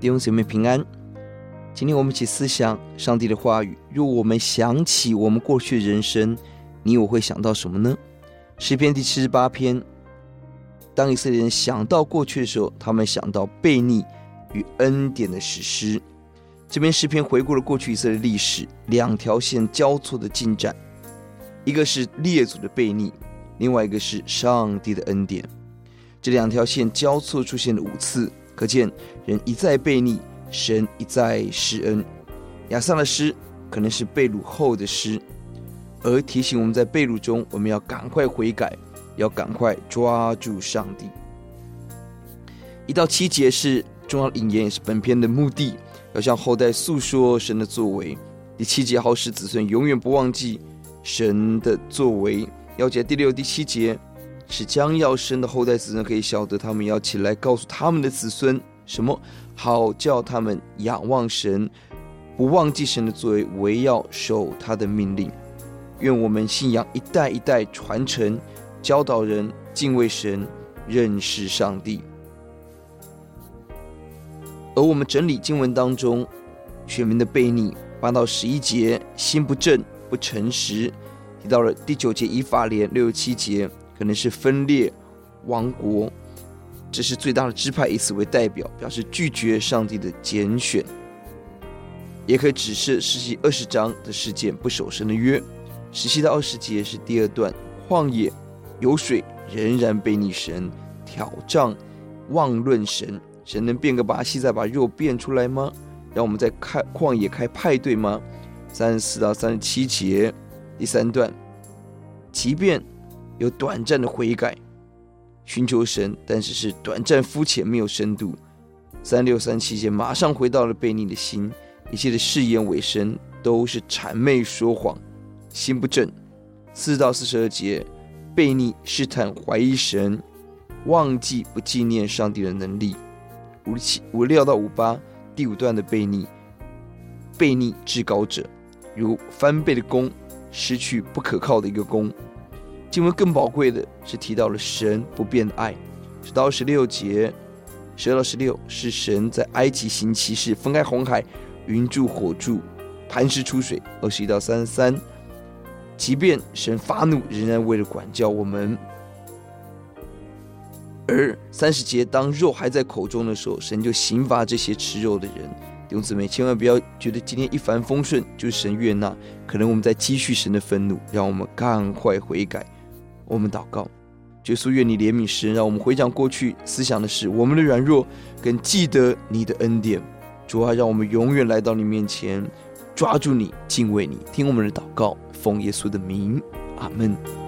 弟兄姊妹平安。今天我们一起思想上帝的话语。若我们想起我们过去的人生，你我会想到什么呢？诗篇第七十八篇，当以色列人想到过去的时候，他们想到悖逆与恩典的史诗。这篇诗篇回顾了过去以色列历史两条线交错的进展，一个是列祖的悖逆，另外一个是上帝的恩典。这两条线交错出现了五次，可见人一再悖逆，神一再施恩。亚萨的诗可能是被掳后的诗，而提醒我们在被掳中，我们要赶快悔改，要赶快抓住上帝。一到七节是重要引言，也是本篇的目的，要向后代诉说神的作为。第七节好使子孙永远不忘记神的作为。要解第六、第七节。使将要生的后代子孙可以晓得，他们要起来告诉他们的子孙什么，好叫他们仰望神，不忘记神的作为，唯要守他的命令。愿我们信仰一代一代传承，教导人敬畏神，认识上帝。而我们整理经文当中选民的悖逆，八到十一节心不正不诚实，提到了第九节以法莲，六十七节。可能是分裂亡国，这是最大的支派以此为代表，表示拒绝上帝的拣选，也可以指示世纪二十章的事件，不守神的约。十七到二十节是第二段，旷野有水，仍然被逆神，挑战妄论神，神能变个把戏再把肉变出来吗？让我们在开旷野开派对吗？三十四到三十七节第三段，即便。有短暂的悔改，寻求神，但是是短暂、肤浅、没有深度。三六三七节马上回到了悖逆的心，一切的誓言委身都是谄媚说谎，心不正。四到四十二节悖逆试探怀疑神，忘记不纪念上帝的能力。五七五六到五八第五段的悖逆，悖逆至高者，如翻倍的弓，失去不可靠的一个弓。经文更宝贵的是提到了神不变的爱，十到十六节，十二到十六是神在埃及行奇事，分开红海，云柱火柱，磐石出水。二十一到三十三，即便神发怒，仍然为了管教我们。而三十节，当肉还在口中的时候，神就刑罚这些吃肉的人。弟兄姊妹，千万不要觉得今天一帆风顺就是神悦纳，可能我们在积蓄神的愤怒，让我们赶快悔改。我们祷告，耶稣，愿你怜悯世人，让我们回想过去思想的事，我们的软弱，跟记得你的恩典。主啊，让我们永远来到你面前，抓住你，敬畏你，听我们的祷告，奉耶稣的名，阿门。